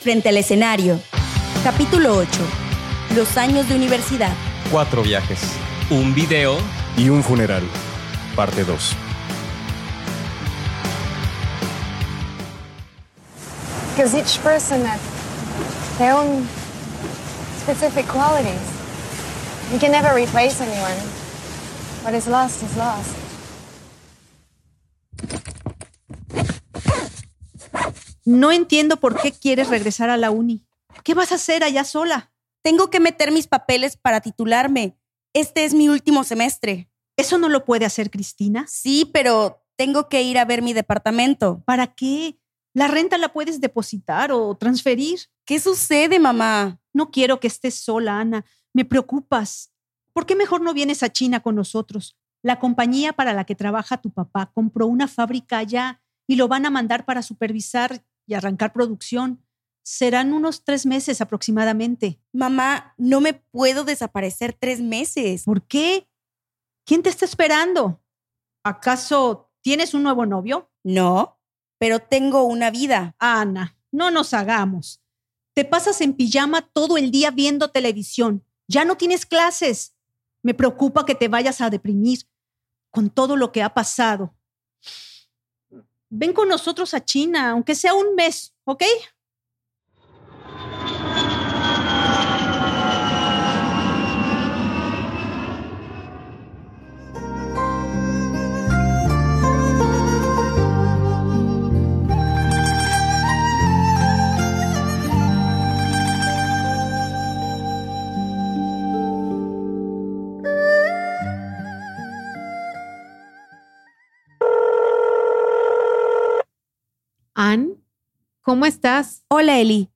Frente al escenario. Capítulo 8. Los años de universidad. Cuatro viajes. Un video. Y un funeral. Parte 2. Because each person has their own specific qualities. You can never replace anyone. What is lost is lost. No entiendo por qué quieres regresar a la uni. ¿Qué vas a hacer allá sola? Tengo que meter mis papeles para titularme. Este es mi último semestre. ¿Eso no lo puede hacer Cristina? Sí, pero tengo que ir a ver mi departamento. ¿Para qué? La renta la puedes depositar o transferir. ¿Qué sucede, mamá? No quiero que estés sola, Ana. Me preocupas. ¿Por qué mejor no vienes a China con nosotros? La compañía para la que trabaja tu papá compró una fábrica allá y lo van a mandar para supervisar y arrancar producción. Serán unos tres meses aproximadamente. Mamá, no me puedo desaparecer tres meses. ¿Por qué? ¿Quién te está esperando? ¿Acaso tienes un nuevo novio? No, pero tengo una vida. Ana, no nos hagamos. Te pasas en pijama todo el día viendo televisión. Ya no tienes clases. Me preocupa que te vayas a deprimir con todo lo que ha pasado. Ven con nosotros a China, aunque sea un mes, ¿ok? ¿Cómo estás? Hola, Eli.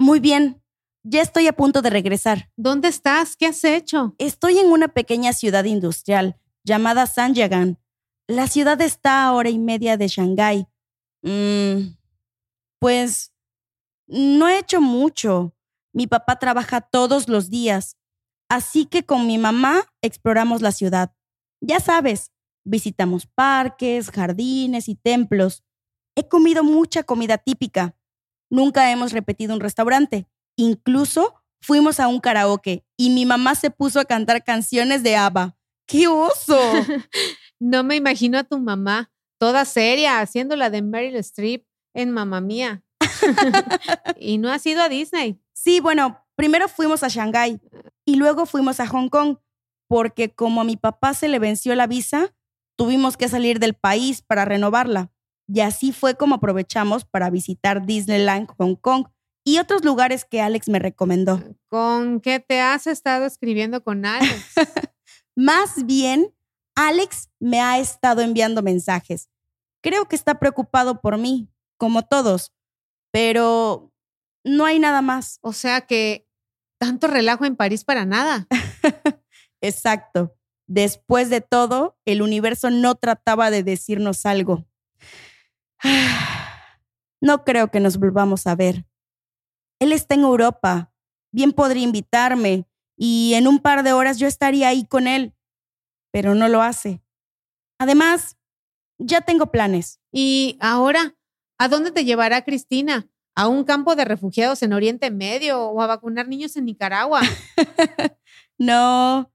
Muy bien. Ya estoy a punto de regresar. ¿Dónde estás? ¿Qué has hecho? Estoy en una pequeña ciudad industrial llamada Sanjiagan. La ciudad está a hora y media de Shanghái. Mm, pues no he hecho mucho. Mi papá trabaja todos los días. Así que con mi mamá exploramos la ciudad. Ya sabes, visitamos parques, jardines y templos. He comido mucha comida típica. Nunca hemos repetido un restaurante. Incluso fuimos a un karaoke y mi mamá se puso a cantar canciones de ABBA. ¡Qué oso! no me imagino a tu mamá, toda seria, haciendo la de Meryl Streep en Mamma Mía. y no has ido a Disney. Sí, bueno, primero fuimos a Shanghái y luego fuimos a Hong Kong, porque como a mi papá se le venció la visa, tuvimos que salir del país para renovarla. Y así fue como aprovechamos para visitar Disneyland Hong Kong y otros lugares que Alex me recomendó. ¿Con qué te has estado escribiendo con Alex? Más bien, Alex me ha estado enviando mensajes. Creo que está preocupado por mí, como todos, pero no hay nada más. O sea que tanto relajo en París para nada. Exacto. Después de todo, el universo no trataba de decirnos algo. No creo que nos volvamos a ver. Él está en Europa. Bien podría invitarme y en un par de horas yo estaría ahí con él, pero no lo hace. Además, ya tengo planes. ¿Y ahora? ¿A dónde te llevará Cristina? ¿A un campo de refugiados en Oriente Medio o a vacunar niños en Nicaragua? no,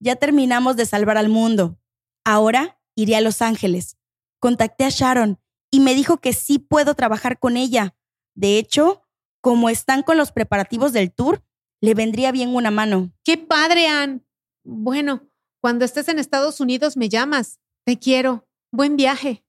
ya terminamos de salvar al mundo. Ahora iré a Los Ángeles. Contacté a Sharon y me dijo que sí puedo trabajar con ella. De hecho, como están con los preparativos del tour, le vendría bien una mano. ¡Qué padre, Ann! Bueno, cuando estés en Estados Unidos me llamas. Te quiero. Buen viaje.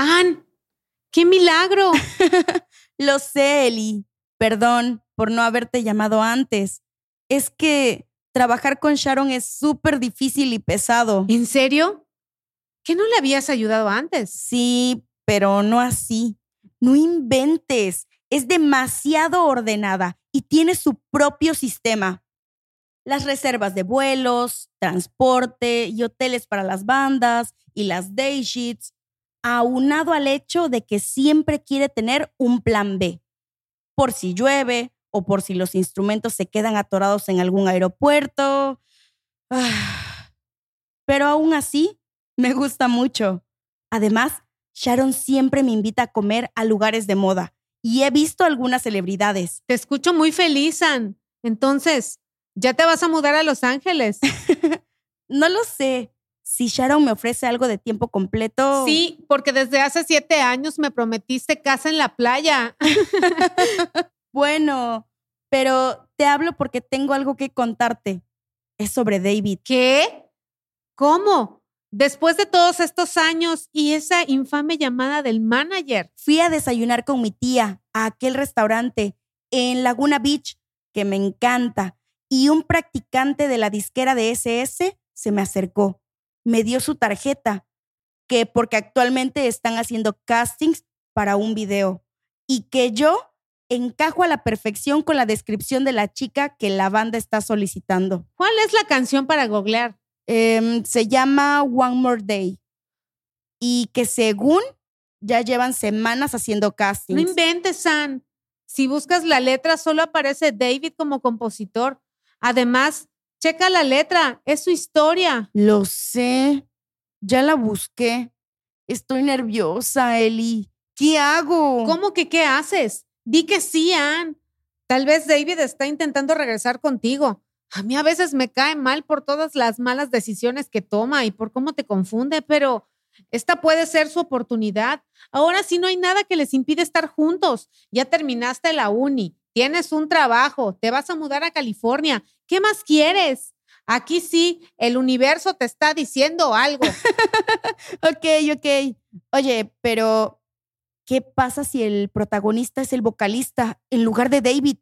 Ann, ¡Qué milagro! Lo sé, Eli. Perdón por no haberte llamado antes. Es que trabajar con Sharon es súper difícil y pesado. ¿En serio? ¿Que no le habías ayudado antes? Sí, pero no así. No inventes. Es demasiado ordenada y tiene su propio sistema. Las reservas de vuelos, transporte y hoteles para las bandas y las day sheets aunado al hecho de que siempre quiere tener un plan B, por si llueve o por si los instrumentos se quedan atorados en algún aeropuerto. Pero aún así, me gusta mucho. Además, Sharon siempre me invita a comer a lugares de moda y he visto algunas celebridades. Te escucho muy feliz, Ann. Entonces, ¿ya te vas a mudar a Los Ángeles? no lo sé. Si Sharon me ofrece algo de tiempo completo. Sí, porque desde hace siete años me prometiste casa en la playa. bueno, pero te hablo porque tengo algo que contarte. Es sobre David. ¿Qué? ¿Cómo? Después de todos estos años y esa infame llamada del manager. Fui a desayunar con mi tía a aquel restaurante en Laguna Beach, que me encanta, y un practicante de la disquera de SS se me acercó. Me dio su tarjeta, que porque actualmente están haciendo castings para un video, y que yo encajo a la perfección con la descripción de la chica que la banda está solicitando. ¿Cuál es la canción para googlear? Em, se llama One More Day. Y que según ya llevan semanas haciendo castings. No inventes, San. Si buscas la letra, solo aparece David como compositor. Además, checa la letra, es su historia. Lo sé. Ya la busqué. Estoy nerviosa, Eli. ¿Qué hago? ¿Cómo que qué haces? Di que sí, Ann. Tal vez David está intentando regresar contigo. A mí a veces me cae mal por todas las malas decisiones que toma y por cómo te confunde, pero esta puede ser su oportunidad. Ahora sí no hay nada que les impide estar juntos. Ya terminaste la uni, tienes un trabajo, te vas a mudar a California. ¿Qué más quieres? Aquí sí, el universo te está diciendo algo. ok, ok. Oye, pero ¿Qué pasa si el protagonista es el vocalista en lugar de David?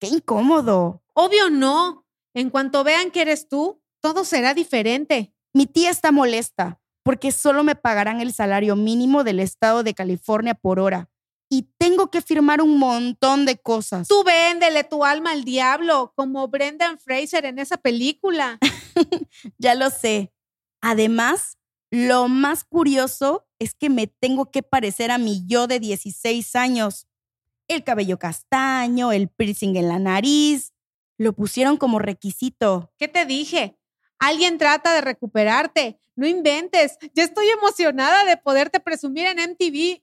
¡Qué incómodo! Obvio no. En cuanto vean que eres tú, todo será diferente. Mi tía está molesta porque solo me pagarán el salario mínimo del estado de California por hora. Y tengo que firmar un montón de cosas. Tú véndele tu alma al diablo, como Brendan Fraser en esa película. ya lo sé. Además, lo más curioso es que me tengo que parecer a mi yo de 16 años. El cabello castaño, el piercing en la nariz, lo pusieron como requisito. ¿Qué te dije? Alguien trata de recuperarte. No inventes. Ya estoy emocionada de poderte presumir en MTV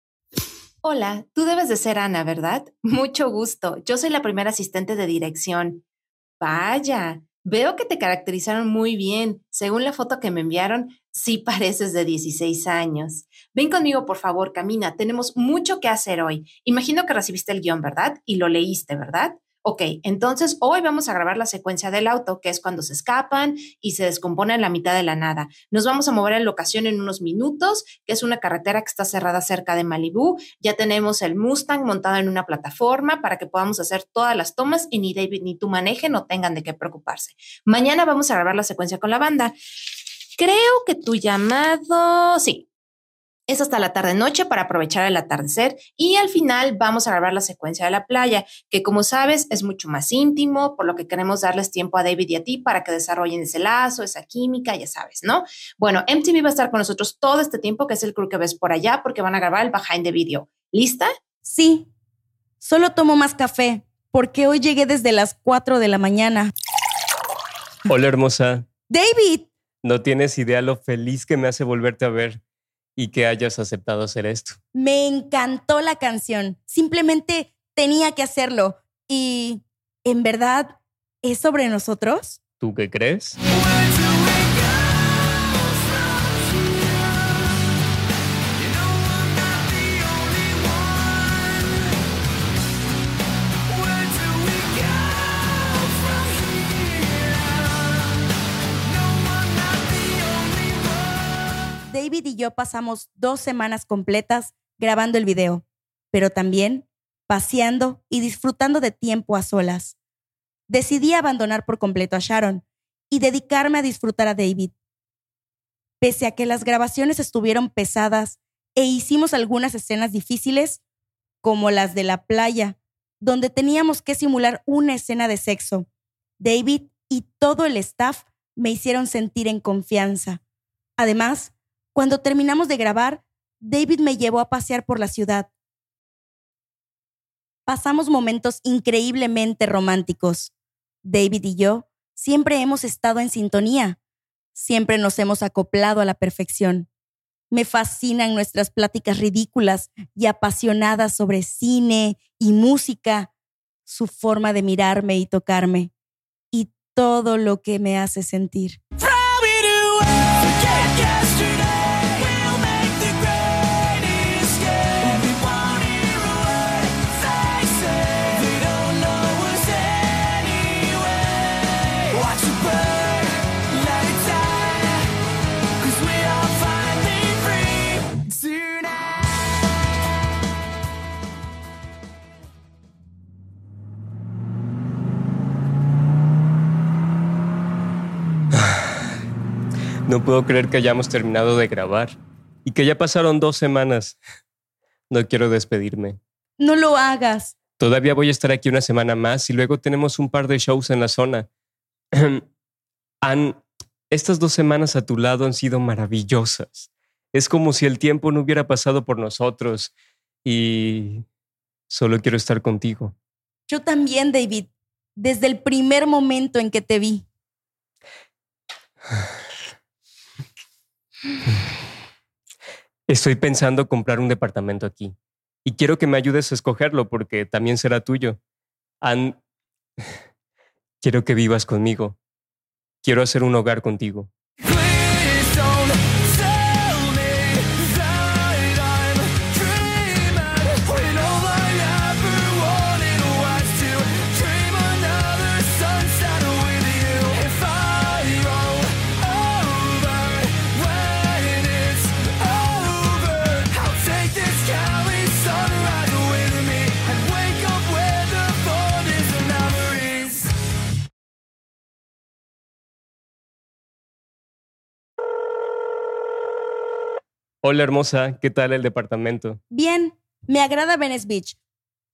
Hola, tú debes de ser Ana, ¿verdad? Mucho gusto. Yo soy la primera asistente de dirección. Vaya, veo que te caracterizaron muy bien. Según la foto que me enviaron, sí pareces de 16 años. Ven conmigo, por favor, camina. Tenemos mucho que hacer hoy. Imagino que recibiste el guion, ¿verdad? Y lo leíste, ¿verdad? Ok, entonces hoy vamos a grabar la secuencia del auto, que es cuando se escapan y se descomponen en la mitad de la nada. Nos vamos a mover en locación en unos minutos, que es una carretera que está cerrada cerca de Malibú. Ya tenemos el Mustang montado en una plataforma para que podamos hacer todas las tomas y ni David ni tú manejen no tengan de qué preocuparse. Mañana vamos a grabar la secuencia con la banda. Creo que tu llamado, sí, es hasta la tarde-noche para aprovechar el atardecer y al final vamos a grabar la secuencia de la playa, que como sabes es mucho más íntimo, por lo que queremos darles tiempo a David y a ti para que desarrollen ese lazo, esa química, ya sabes, ¿no? Bueno, MTV va a estar con nosotros todo este tiempo, que es el crew que ves por allá, porque van a grabar el behind the video. ¿Lista? Sí. Solo tomo más café, porque hoy llegué desde las 4 de la mañana. Hola, hermosa. David. No tienes idea lo feliz que me hace volverte a ver y que hayas aceptado hacer esto. Me encantó la canción. Simplemente tenía que hacerlo. Y, ¿en verdad es sobre nosotros? ¿Tú qué crees? David y yo pasamos dos semanas completas grabando el video, pero también paseando y disfrutando de tiempo a solas. Decidí abandonar por completo a Sharon y dedicarme a disfrutar a David. Pese a que las grabaciones estuvieron pesadas e hicimos algunas escenas difíciles, como las de la playa, donde teníamos que simular una escena de sexo, David y todo el staff me hicieron sentir en confianza. Además, cuando terminamos de grabar, David me llevó a pasear por la ciudad. Pasamos momentos increíblemente románticos. David y yo siempre hemos estado en sintonía. Siempre nos hemos acoplado a la perfección. Me fascinan nuestras pláticas ridículas y apasionadas sobre cine y música, su forma de mirarme y tocarme todo lo que me hace sentir. No puedo creer que hayamos terminado de grabar y que ya pasaron dos semanas. No quiero despedirme. No lo hagas. Todavía voy a estar aquí una semana más y luego tenemos un par de shows en la zona. Ann, estas dos semanas a tu lado han sido maravillosas. Es como si el tiempo no hubiera pasado por nosotros y solo quiero estar contigo. Yo también, David, desde el primer momento en que te vi. Estoy pensando comprar un departamento aquí y quiero que me ayudes a escogerlo porque también será tuyo. Ann, quiero que vivas conmigo. Quiero hacer un hogar contigo. Hola hermosa, ¿qué tal el departamento? Bien, me agrada Venice Beach,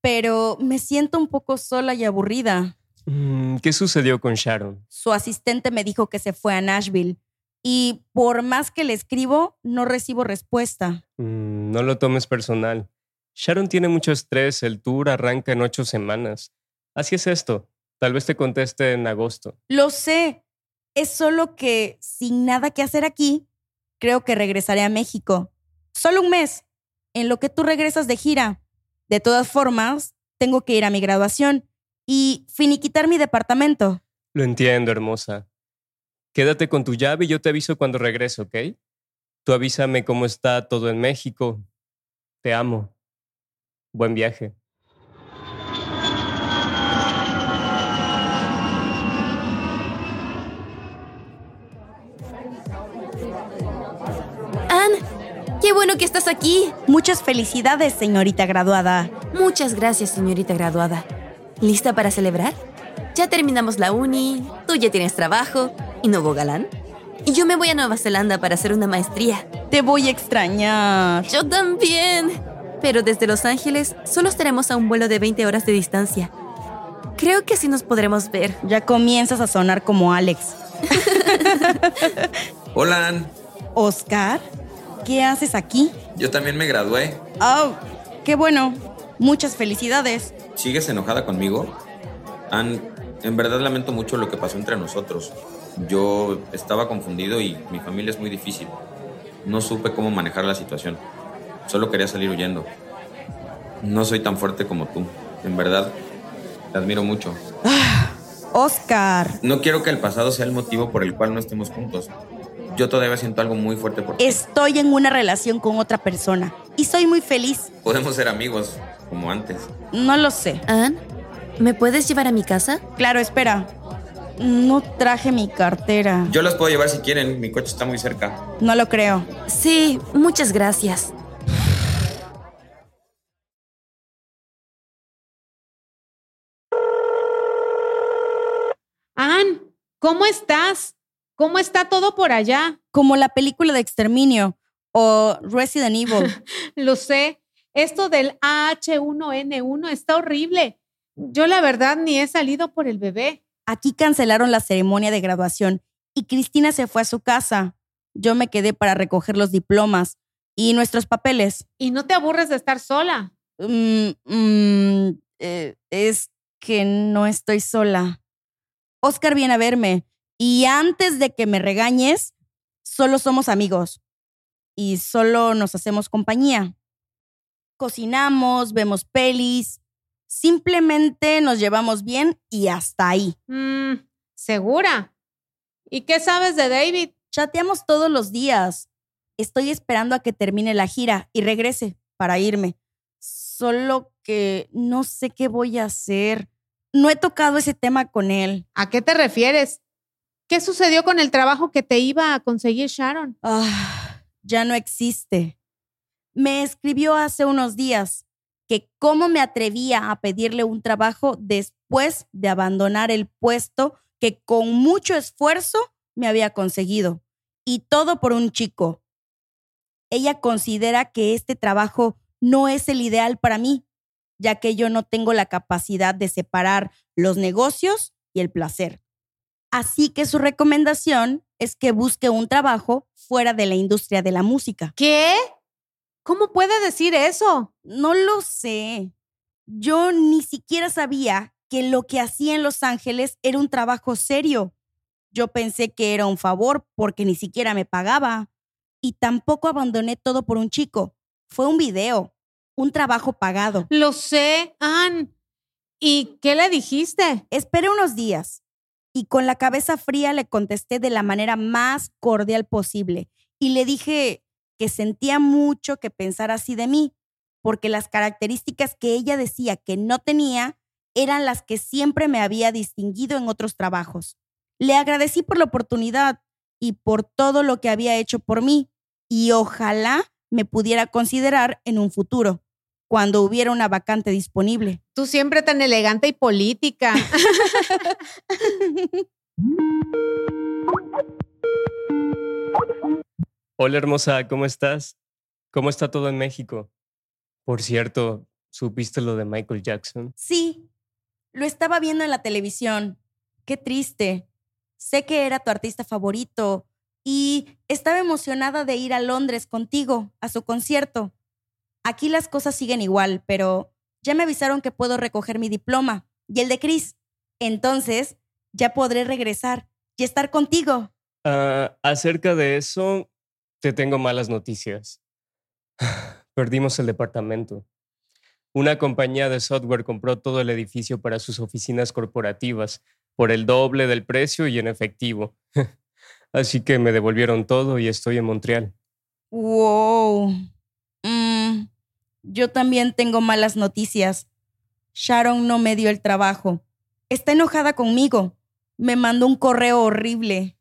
pero me siento un poco sola y aburrida. Mm, ¿Qué sucedió con Sharon? Su asistente me dijo que se fue a Nashville y por más que le escribo, no recibo respuesta. Mm, no lo tomes personal. Sharon tiene mucho estrés, el tour arranca en ocho semanas. Así es esto. Tal vez te conteste en agosto. Lo sé. Es solo que, sin nada que hacer aquí, creo que regresaré a México. Solo un mes, en lo que tú regresas de gira. De todas formas, tengo que ir a mi graduación y finiquitar mi departamento. Lo entiendo, hermosa. Quédate con tu llave y yo te aviso cuando regrese, ¿ok? Tú avísame cómo está todo en México. Te amo. Buen viaje. Qué bueno que estás aquí. Muchas felicidades, señorita graduada. Muchas gracias, señorita graduada. ¿Lista para celebrar? Ya terminamos la uni, tú ya tienes trabajo y no hubo galán. Y yo me voy a Nueva Zelanda para hacer una maestría. Te voy a extrañar. Yo también. Pero desde Los Ángeles solo estaremos a un vuelo de 20 horas de distancia. Creo que sí nos podremos ver. Ya comienzas a sonar como Alex. Hola, Oscar. ¿Qué haces aquí? Yo también me gradué. Oh, qué bueno. Muchas felicidades. ¿Sigues enojada conmigo? Ann, en verdad lamento mucho lo que pasó entre nosotros. Yo estaba confundido y mi familia es muy difícil. No supe cómo manejar la situación. Solo quería salir huyendo. No soy tan fuerte como tú. En verdad, te admiro mucho. Ah, Oscar. No quiero que el pasado sea el motivo por el cual no estemos juntos yo todavía siento algo muy fuerte por ti. Estoy en una relación con otra persona y soy muy feliz. Podemos ser amigos, como antes. No lo sé. ¿Ann? ¿Me puedes llevar a mi casa? Claro, espera. No traje mi cartera. Yo las puedo llevar si quieren, mi coche está muy cerca. No lo creo. Sí, muchas gracias. Ann, ¿cómo estás? ¿Cómo está todo por allá? Como la película de Exterminio o Resident Evil. Lo sé. Esto del AH1N1 está horrible. Yo la verdad ni he salido por el bebé. Aquí cancelaron la ceremonia de graduación y Cristina se fue a su casa. Yo me quedé para recoger los diplomas y nuestros papeles. ¿Y no te aburres de estar sola? Mm, mm, eh, es que no estoy sola. Oscar viene a verme y antes de que me regañes, solo somos amigos y solo nos hacemos compañía. Cocinamos, vemos pelis, simplemente nos llevamos bien y hasta ahí. Mm, ¿Segura? ¿Y qué sabes de David? Chateamos todos los días. Estoy esperando a que termine la gira y regrese para irme. Solo que no sé qué voy a hacer. No he tocado ese tema con él. ¿A qué te refieres? ¿Qué sucedió con el trabajo que te iba a conseguir Sharon? Ah, ya no existe. Me escribió hace unos días que cómo me atrevía a pedirle un trabajo después de abandonar el puesto que con mucho esfuerzo me había conseguido. Y todo por un chico. Ella considera que este trabajo no es el ideal para mí, ya que yo no tengo la capacidad de separar los negocios y el placer. Así que su recomendación es que busque un trabajo fuera de la industria de la música. ¿Qué? ¿Cómo puede decir eso? No lo sé. Yo ni siquiera sabía que lo que hacía en Los Ángeles era un trabajo serio. Yo pensé que era un favor porque ni siquiera me pagaba. Y tampoco abandoné todo por un chico. Fue un video, un trabajo pagado. Lo sé, Ann. ¿Y qué le dijiste? Esperé unos días y con la cabeza fría le contesté de la manera más cordial posible y le dije que sentía mucho que pensara así de mí, porque las características que ella decía que no tenía eran las que siempre me había distinguido en otros trabajos. Le agradecí por la oportunidad y por todo lo que había hecho por mí y ojalá me pudiera considerar en un futuro, cuando hubiera una vacante disponible. Tú siempre tan elegante y política. Hola hermosa, ¿cómo estás? ¿Cómo está todo en México? Por cierto, ¿supiste lo de Michael Jackson? Sí, lo estaba viendo en la televisión. Qué triste. Sé que era tu artista favorito y estaba emocionada de ir a Londres contigo a su concierto. Aquí las cosas siguen igual, pero ya me avisaron que puedo recoger mi diploma y el de Chris. Entonces, ya podré regresar y estar contigo. Ah, acerca de eso, te tengo malas noticias. Perdimos el departamento. Una compañía de software compró todo el edificio para sus oficinas corporativas por el doble del precio y en efectivo. Así que me devolvieron todo y estoy en Montreal. Wow. Yo también tengo malas noticias. Sharon no me dio el trabajo. Está enojada conmigo. Me mandó un correo horrible.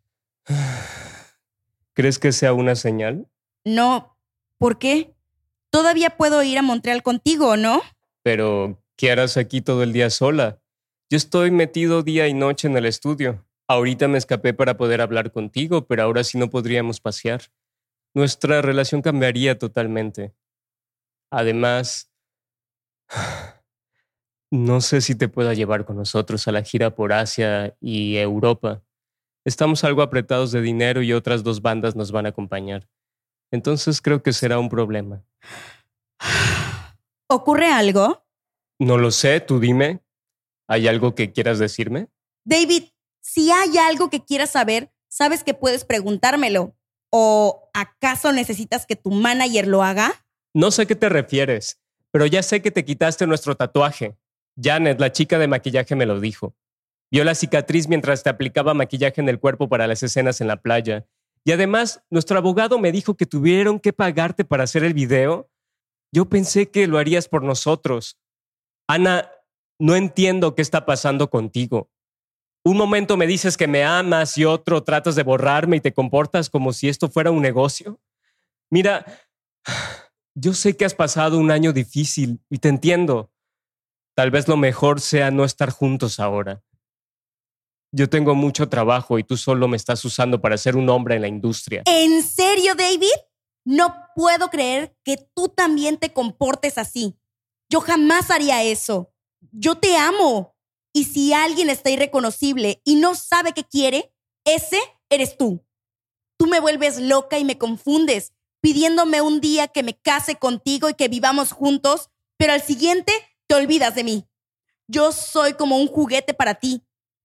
¿Crees que sea una señal? No. ¿Por qué? Todavía puedo ir a Montreal contigo, ¿no? Pero, ¿qué harás aquí todo el día sola? Yo estoy metido día y noche en el estudio. Ahorita me escapé para poder hablar contigo, pero ahora sí no podríamos pasear. Nuestra relación cambiaría totalmente. Además, no sé si te pueda llevar con nosotros a la gira por Asia y Europa. Estamos algo apretados de dinero y otras dos bandas nos van a acompañar. Entonces creo que será un problema. ¿Ocurre algo? No lo sé, tú dime. ¿Hay algo que quieras decirme? David, si hay algo que quieras saber, sabes que puedes preguntármelo. ¿O acaso necesitas que tu manager lo haga? No sé a qué te refieres, pero ya sé que te quitaste nuestro tatuaje. Janet, la chica de maquillaje, me lo dijo. Vio la cicatriz mientras te aplicaba maquillaje en el cuerpo para las escenas en la playa. Y además, nuestro abogado me dijo que tuvieron que pagarte para hacer el video. Yo pensé que lo harías por nosotros. Ana, no entiendo qué está pasando contigo. Un momento me dices que me amas y otro tratas de borrarme y te comportas como si esto fuera un negocio. Mira, yo sé que has pasado un año difícil y te entiendo. Tal vez lo mejor sea no estar juntos ahora. Yo tengo mucho trabajo y tú solo me estás usando para ser un hombre en la industria. ¿En serio, David? No puedo creer que tú también te comportes así. Yo jamás haría eso. Yo te amo. Y si alguien está irreconocible y no sabe qué quiere, ese eres tú. Tú me vuelves loca y me confundes, pidiéndome un día que me case contigo y que vivamos juntos, pero al siguiente te olvidas de mí. Yo soy como un juguete para ti.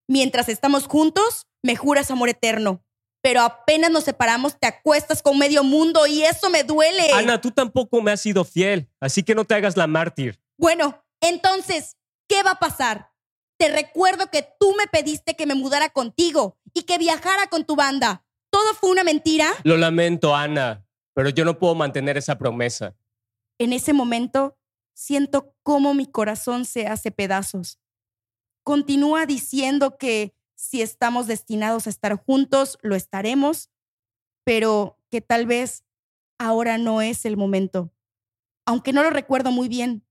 Mientras estamos juntos, me juras amor eterno. Pero apenas nos separamos, te acuestas con medio mundo y eso me duele. Ana, tú tampoco me has sido fiel, así que no te hagas la mártir. Bueno, entonces, ¿qué va a pasar? Te recuerdo que tú me pediste que me mudara contigo y que viajara con tu banda. ¿Todo fue una mentira? Lo lamento, Ana, pero yo no puedo mantener esa promesa. En ese momento, siento cómo mi corazón se hace pedazos. Continúa diciendo que si estamos destinados a estar juntos, lo estaremos, pero que tal vez ahora no es el momento. Aunque no lo recuerdo muy bien,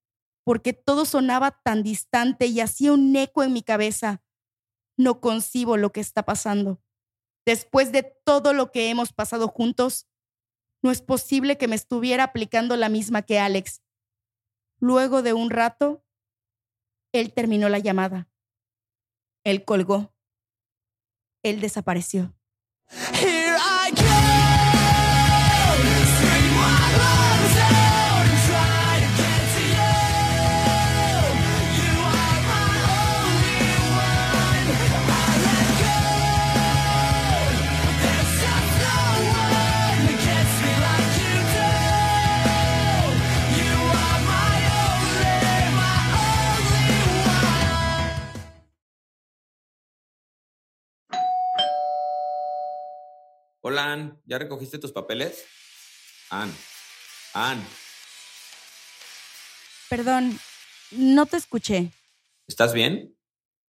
porque todo sonaba tan distante y hacía un eco en mi cabeza. No concibo lo que está pasando. Después de todo lo que hemos pasado juntos, no es posible que me estuviera aplicando la misma que Alex. Luego de un rato, él terminó la llamada. Él colgó. Él desapareció. Hola, Ann. ¿Ya recogiste tus papeles? Ann. Ann. Perdón, no te escuché. ¿Estás bien?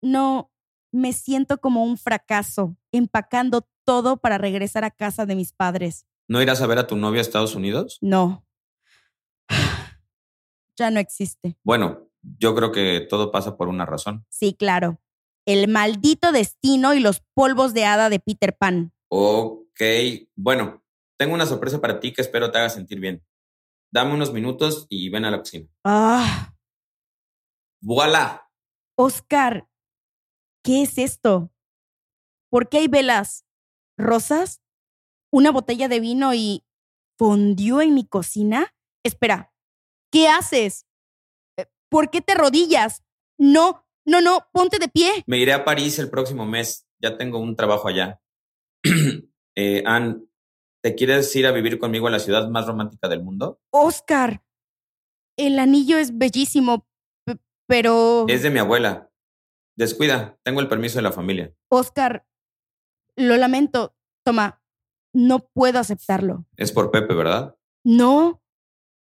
No, me siento como un fracaso, empacando todo para regresar a casa de mis padres. ¿No irás a ver a tu novia a Estados Unidos? No. Ya no existe. Bueno, yo creo que todo pasa por una razón. Sí, claro. El maldito destino y los polvos de hada de Peter Pan. Ok, bueno, tengo una sorpresa para ti que espero te haga sentir bien. Dame unos minutos y ven a la cocina. Ah, ¡Voilà! Oscar, ¿qué es esto? ¿Por qué hay velas? ¿Rosas? ¿Una botella de vino y fondió en mi cocina? Espera, ¿qué haces? Eh, ¿Por qué te rodillas? No, no, no, ponte de pie. Me iré a París el próximo mes. Ya tengo un trabajo allá. eh, Ann, ¿te quieres ir a vivir conmigo a la ciudad más romántica del mundo? Oscar, el anillo es bellísimo, pero... Es de mi abuela. Descuida, tengo el permiso de la familia. Oscar, lo lamento. Toma, no puedo aceptarlo. Es por Pepe, ¿verdad? No.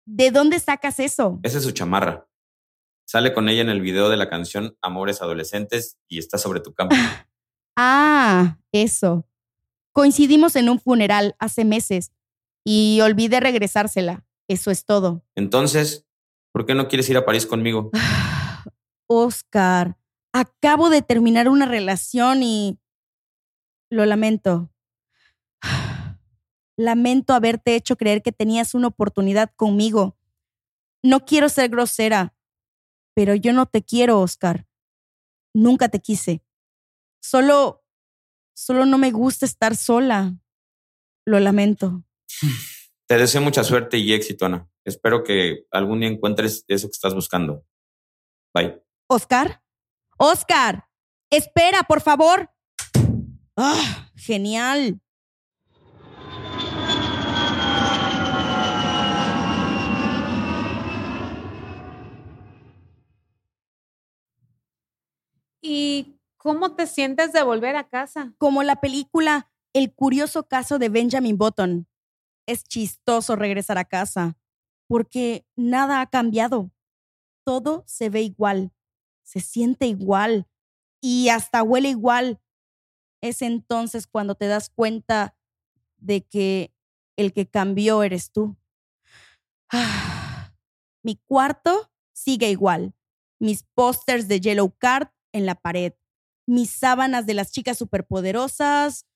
¿De dónde sacas eso? Esa es su chamarra. Sale con ella en el video de la canción Amores Adolescentes y está sobre tu cama. Ah, eso. Coincidimos en un funeral hace meses y olvidé regresársela. Eso es todo. Entonces, ¿por qué no quieres ir a París conmigo? Oscar, acabo de terminar una relación y... Lo lamento. Lamento haberte hecho creer que tenías una oportunidad conmigo. No quiero ser grosera, pero yo no te quiero, Oscar. Nunca te quise. Solo... Solo no me gusta estar sola. Lo lamento. Te deseo mucha suerte y éxito, Ana. Espero que algún día encuentres eso que estás buscando. Bye. ¿Oscar? ¡Oscar! ¡Espera, por favor! ¡Ah! ¡Genial! ¿Y cómo te sientes de volver a casa? Como la película El curioso caso de Benjamin Button. Es chistoso regresar a casa, porque nada ha cambiado. Todo se ve igual, se siente igual y hasta huele igual. Es entonces cuando te das cuenta de que el que cambió eres tú. Mi cuarto sigue igual. Mis pósters de Yellow Card en la pared. Mis sábanas de las chicas superpoderosas.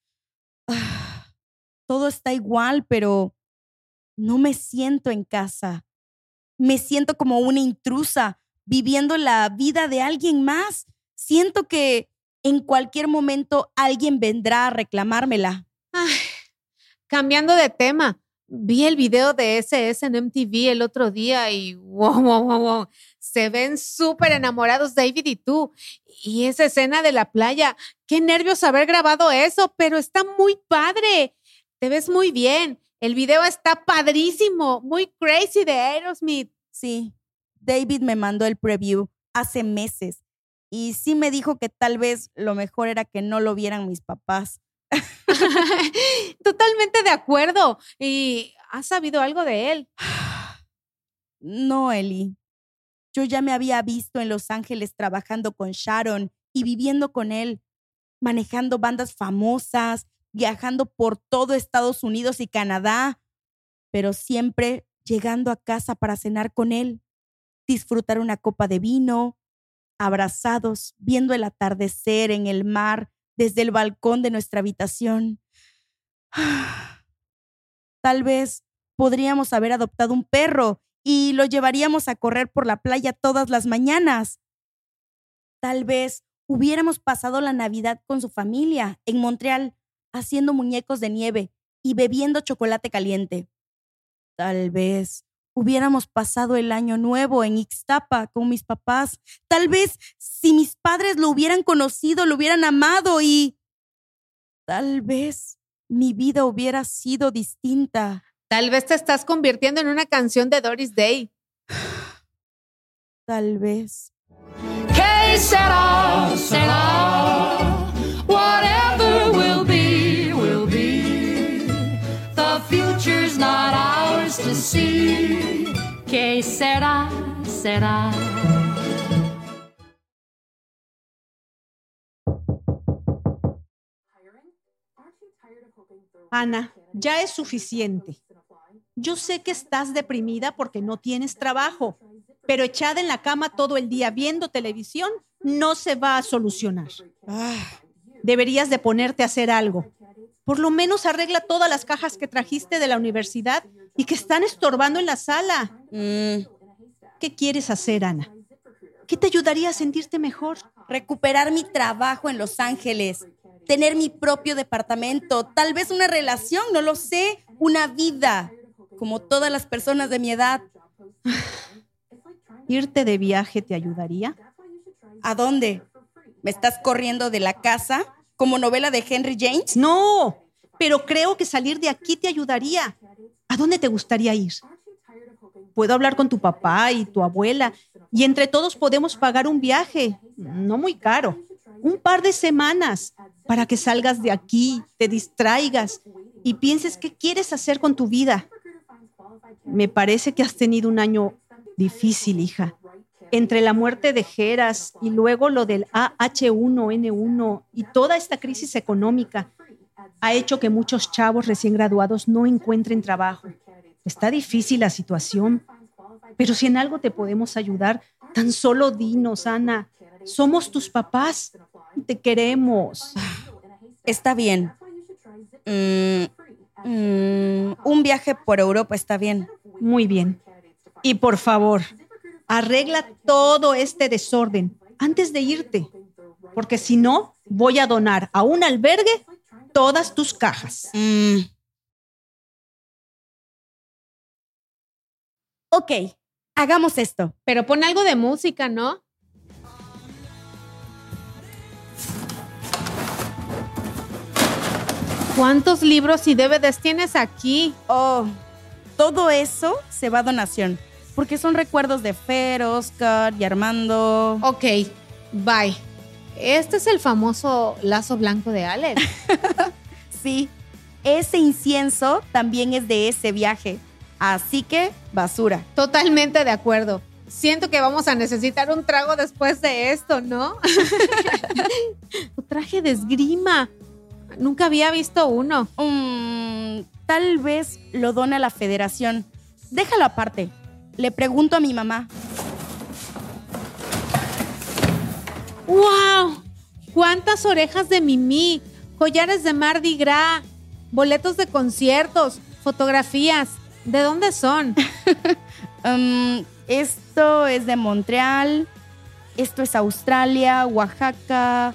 Todo está igual, pero no me siento en casa. Me siento como una intrusa, viviendo la vida de alguien más. Siento que en cualquier momento alguien vendrá a reclamármela. Cambiando de tema, vi el video de SS en MTV el otro día y wow, wow, wow, wow. Se ven súper enamorados David y tú. Y esa escena de la playa, qué nervios haber grabado eso, pero está muy padre. Te ves muy bien. El video está padrísimo, muy crazy de Aerosmith. Sí, David me mandó el preview hace meses y sí me dijo que tal vez lo mejor era que no lo vieran mis papás. Totalmente de acuerdo. ¿Y has sabido algo de él? No, Eli. Yo ya me había visto en Los Ángeles trabajando con Sharon y viviendo con él, manejando bandas famosas, viajando por todo Estados Unidos y Canadá, pero siempre llegando a casa para cenar con él, disfrutar una copa de vino, abrazados, viendo el atardecer en el mar desde el balcón de nuestra habitación. Tal vez podríamos haber adoptado un perro y lo llevaríamos a correr por la playa todas las mañanas. Tal vez hubiéramos pasado la Navidad con su familia en Montreal, haciendo muñecos de nieve y bebiendo chocolate caliente. Tal vez hubiéramos pasado el año nuevo en Ixtapa con mis papás. Tal vez si mis padres lo hubieran conocido, lo hubieran amado y tal vez mi vida hubiera sido distinta. Tal vez te estás convirtiendo en una canción de Doris Day. Tal vez. Que será, será. Whatever will be, will be. The future's not ours to see. Que será, será. Ana, ya es suficiente. Yo sé que estás deprimida porque no tienes trabajo, pero echada en la cama todo el día viendo televisión no se va a solucionar. Ah, Deberías de ponerte a hacer algo. Por lo menos arregla todas las cajas que trajiste de la universidad y que están estorbando en la sala. mm, ¿Qué quieres hacer, Ana? ¿Qué te ayudaría a sentirte mejor? recuperar mi trabajo en Los Ángeles, tener mi propio departamento, tal vez una relación, no lo sé, una vida, como todas las personas de mi edad. ¿Irte de viaje te ayudaría? ¿A dónde? ¿Me estás corriendo de la casa como novela de Henry James? No, pero creo que salir de aquí te ayudaría. ¿A dónde te gustaría ir? Puedo hablar con tu papá y tu abuela y entre todos podemos pagar un viaje, no muy caro, un par de semanas para que salgas de aquí, te distraigas y pienses qué quieres hacer con tu vida. Me parece que has tenido un año difícil, hija. Entre la muerte de Geras y luego lo del AH1N1 y toda esta crisis económica, ha hecho que muchos chavos recién graduados no encuentren trabajo. Está difícil la situación, pero si en algo te podemos ayudar, tan solo dinos, Ana. Somos tus papás y te queremos. Está bien. Mm, mm, un viaje por Europa está bien. Muy bien. Y por favor, arregla todo este desorden antes de irte, porque si no, voy a donar a un albergue todas tus cajas. Mm. Ok, hagamos esto. Pero pon algo de música, ¿no? ¿Cuántos libros y DVDs tienes aquí? Oh, todo eso se va a donación, porque son recuerdos de Fer, Oscar y Armando. Ok, bye. Este es el famoso lazo blanco de Alex. Sí, ese incienso también es de ese viaje. Así que, basura. Totalmente de acuerdo. Siento que vamos a necesitar un trago después de esto, ¿no? tu traje de esgrima. Nunca había visto uno. Mm, tal vez lo done a la federación. Déjalo aparte. Le pregunto a mi mamá. ¡Wow! ¿Cuántas orejas de Mimi? Collares de Mardi Gras, boletos de conciertos, fotografías. ¿De dónde son? Um, esto es de Montreal, esto es Australia, Oaxaca,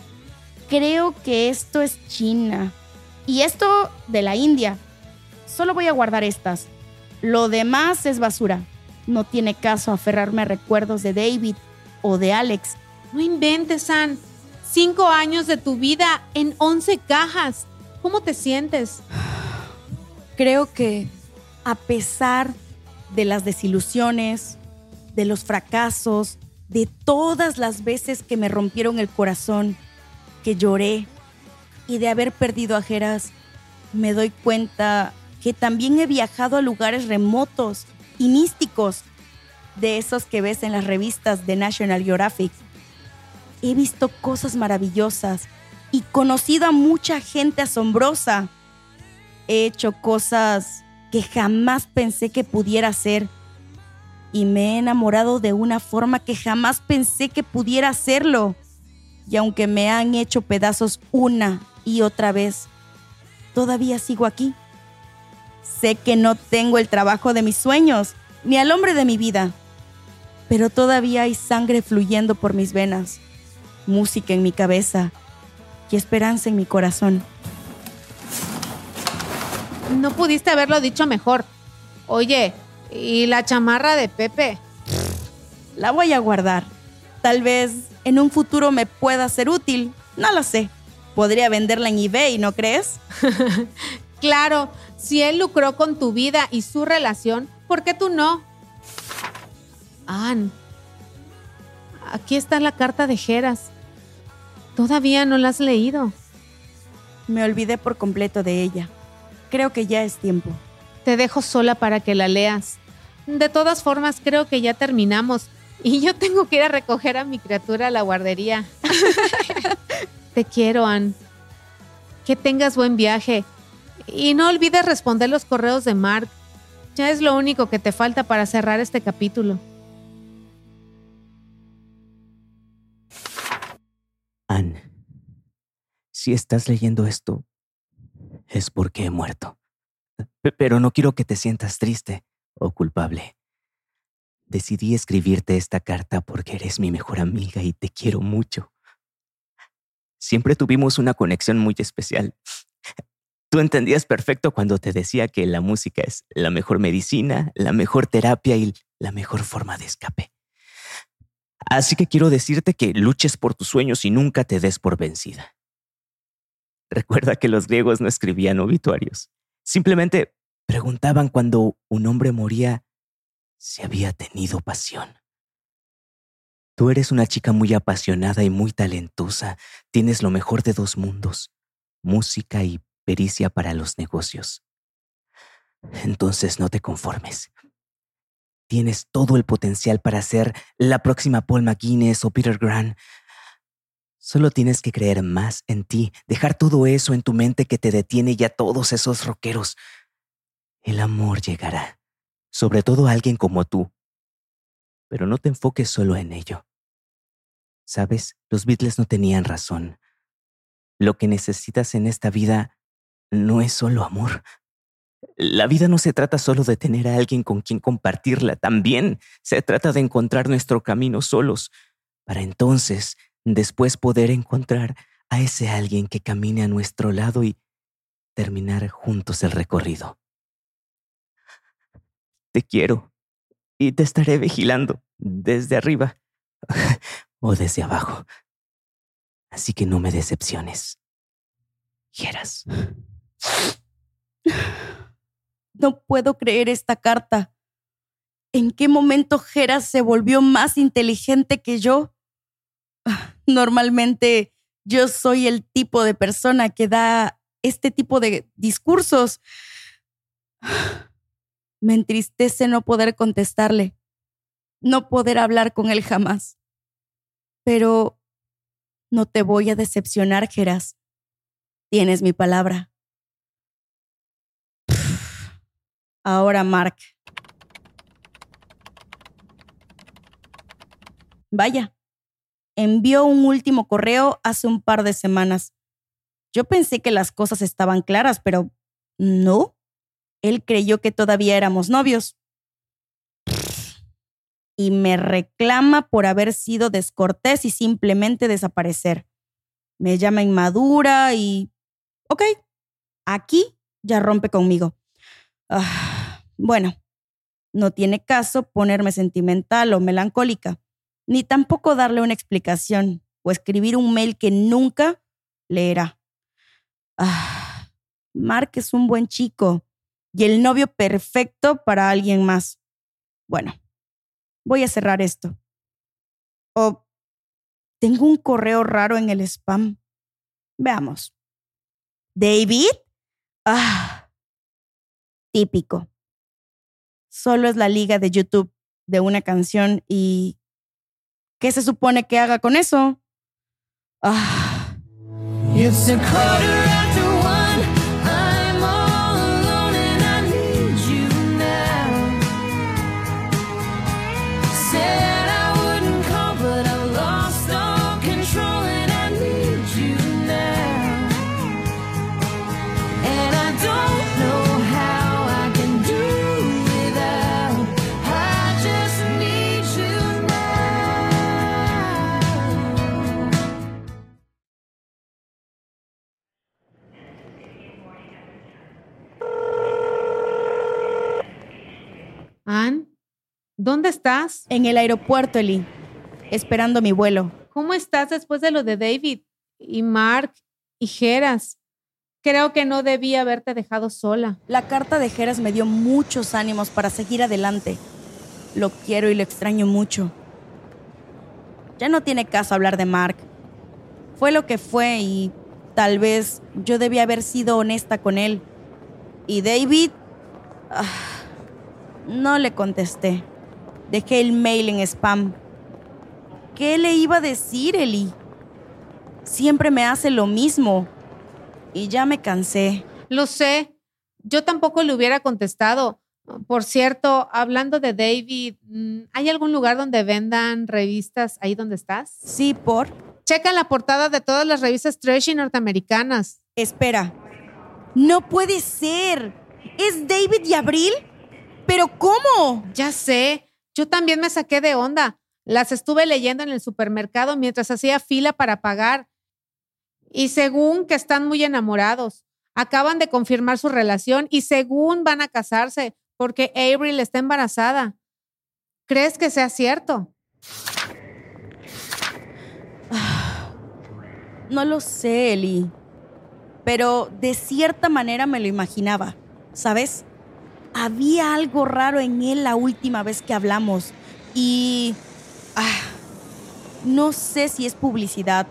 creo que esto es China y esto de la India. Solo voy a guardar estas. Lo demás es basura. No tiene caso aferrarme a recuerdos de David o de Alex. No inventes, San. Cinco años de tu vida en once cajas. ¿Cómo te sientes? Creo que a pesar de las desilusiones, de los fracasos, de todas las veces que me rompieron el corazón, que lloré y de haber perdido a Geras, me doy cuenta que también he viajado a lugares remotos y místicos, de esos que ves en las revistas de National Geographic. He visto cosas maravillosas y conocido a mucha gente asombrosa. He hecho cosas que jamás pensé que pudiera hacer y me he enamorado de una forma que jamás pensé que pudiera hacerlo. Y aunque me han hecho pedazos una y otra vez, todavía sigo aquí. Sé que no tengo el trabajo de mis sueños, ni al hombre de mi vida, pero todavía hay sangre fluyendo por mis venas, música en mi cabeza y esperanza en mi corazón. No pudiste haberlo dicho mejor. Oye, ¿y la chamarra de Pepe? La voy a guardar. Tal vez en un futuro me pueda ser útil. No lo sé. Podría venderla en eBay, ¿no crees? claro, si él lucró con tu vida y su relación, ¿por qué tú no? Ann, aquí está la carta de Geras. Todavía no la has leído. Me olvidé por completo de ella. Creo que ya es tiempo. Te dejo sola para que la leas. De todas formas, creo que ya terminamos. Y yo tengo que ir a recoger a mi criatura a la guardería. Te quiero, Ann. Que tengas buen viaje. Y no olvides responder los correos de Mark. Ya es lo único que te falta para cerrar este capítulo. Ann, si estás leyendo esto, es porque he muerto. Pero no quiero que te sientas triste o culpable. Decidí escribirte esta carta porque eres mi mejor amiga y te quiero mucho. Siempre tuvimos una conexión muy especial. Tú entendías perfecto cuando te decía que la música es la mejor medicina, la mejor terapia y la mejor forma de escape. Así que quiero decirte que luches por tus sueños y nunca te des por vencida. Recuerda que los griegos no escribían obituarios. Simplemente preguntaban cuando un hombre moría si había tenido pasión. Tú eres una chica muy apasionada y muy talentosa. Tienes lo mejor de dos mundos, música y pericia para los negocios. Entonces no te conformes. Tienes todo el potencial para ser la próxima Paul McGuinness o Peter Grant. Solo tienes que creer más en ti, dejar todo eso en tu mente que te detiene y a todos esos rockeros. El amor llegará, sobre todo a alguien como tú. Pero no te enfoques solo en ello. Sabes, los Beatles no tenían razón. Lo que necesitas en esta vida no es solo amor. La vida no se trata solo de tener a alguien con quien compartirla, también se trata de encontrar nuestro camino solos, para entonces después poder encontrar a ese alguien que camine a nuestro lado y terminar juntos el recorrido. Te quiero y te estaré vigilando desde arriba o desde abajo. Así que no me decepciones. Quieras. No puedo creer esta carta. ¿En qué momento Geras se volvió más inteligente que yo? Normalmente yo soy el tipo de persona que da este tipo de discursos. Me entristece no poder contestarle, no poder hablar con él jamás. Pero no te voy a decepcionar, Geras. Tienes mi palabra. Ahora, Mark. Vaya, envió un último correo hace un par de semanas. Yo pensé que las cosas estaban claras, pero no. Él creyó que todavía éramos novios. Y me reclama por haber sido descortés y simplemente desaparecer. Me llama inmadura y... Ok, aquí ya rompe conmigo. Ah, bueno, no tiene caso ponerme sentimental o melancólica, ni tampoco darle una explicación o escribir un mail que nunca leerá. Ah, Mark es un buen chico y el novio perfecto para alguien más. Bueno, voy a cerrar esto. O tengo un correo raro en el spam. Veamos. David. Ah, típico. Solo es la liga de YouTube de una canción y ¿qué se supone que haga con eso? Ah. It's a ¿dónde estás? En el aeropuerto, Eli, esperando mi vuelo. ¿Cómo estás después de lo de David y Mark y Geras? Creo que no debía haberte dejado sola. La carta de Jeras me dio muchos ánimos para seguir adelante. Lo quiero y lo extraño mucho. Ya no tiene caso hablar de Mark. Fue lo que fue y tal vez yo debía haber sido honesta con él. Y David... ah, no le contesté. Dejé el mail en spam. ¿Qué le iba a decir, Eli? Siempre me hace lo mismo. Y ya me cansé. Lo sé. Yo tampoco le hubiera contestado. Por cierto, hablando de David, mm, ¿hay algún lugar donde vendan revistas ahí donde estás? Sí, por. Checa la portada de todas las revistas trashy norteamericanas. Espera. No puede ser. ¿Es David y Abril? ¿Pero cómo? Ya sé. Yo también me saqué de onda. Las estuve leyendo en el supermercado mientras hacía fila para pagar. Y según que están muy enamorados, acaban de confirmar su relación y según van a casarse porque Abril está embarazada. ¿Crees que sea cierto? No lo sé, Eli. Pero de cierta manera me lo imaginaba. ¿Sabes? Había algo raro en él la última vez que hablamos. Y... ah, no sé si es publicidad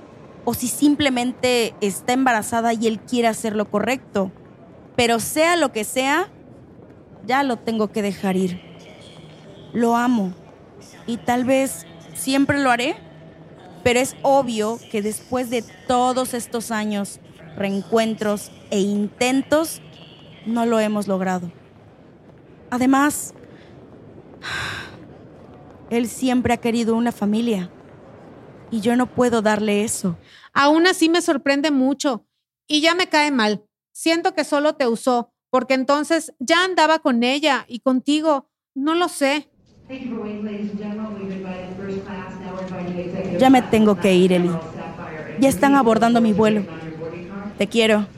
o si simplemente está embarazada y él quiere hacer lo correcto. Pero sea lo que sea, ya lo tengo que dejar ir. Lo amo. Y tal vez siempre lo haré. Pero es obvio que después de todos estos años, reencuentros e intentos, no lo hemos logrado. Además, él siempre ha querido una familia. Y yo no puedo darle eso. Aún así me sorprende mucho y ya me cae mal. Siento que solo te usó, porque entonces ya andaba con ella y contigo. No lo sé. Ya me tengo que ir, Eli. Ya están abordando mi vuelo. Te quiero.